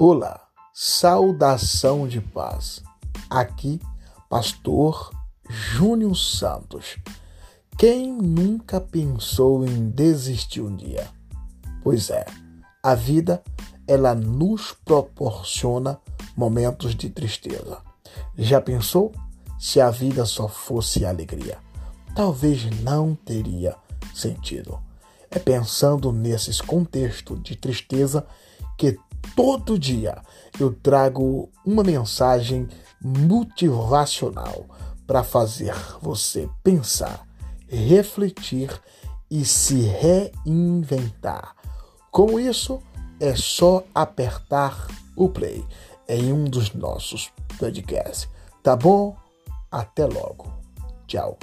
Olá, saudação de paz. Aqui, Pastor Júnior Santos. Quem nunca pensou em desistir um dia? Pois é, a vida ela nos proporciona momentos de tristeza. Já pensou se a vida só fosse alegria? Talvez não teria sentido. É pensando nesses contextos de tristeza que todo dia eu trago uma mensagem motivacional para fazer você pensar, refletir e se reinventar. Com isso, é só apertar o play em um dos nossos podcasts. Tá bom? Até logo. Tchau.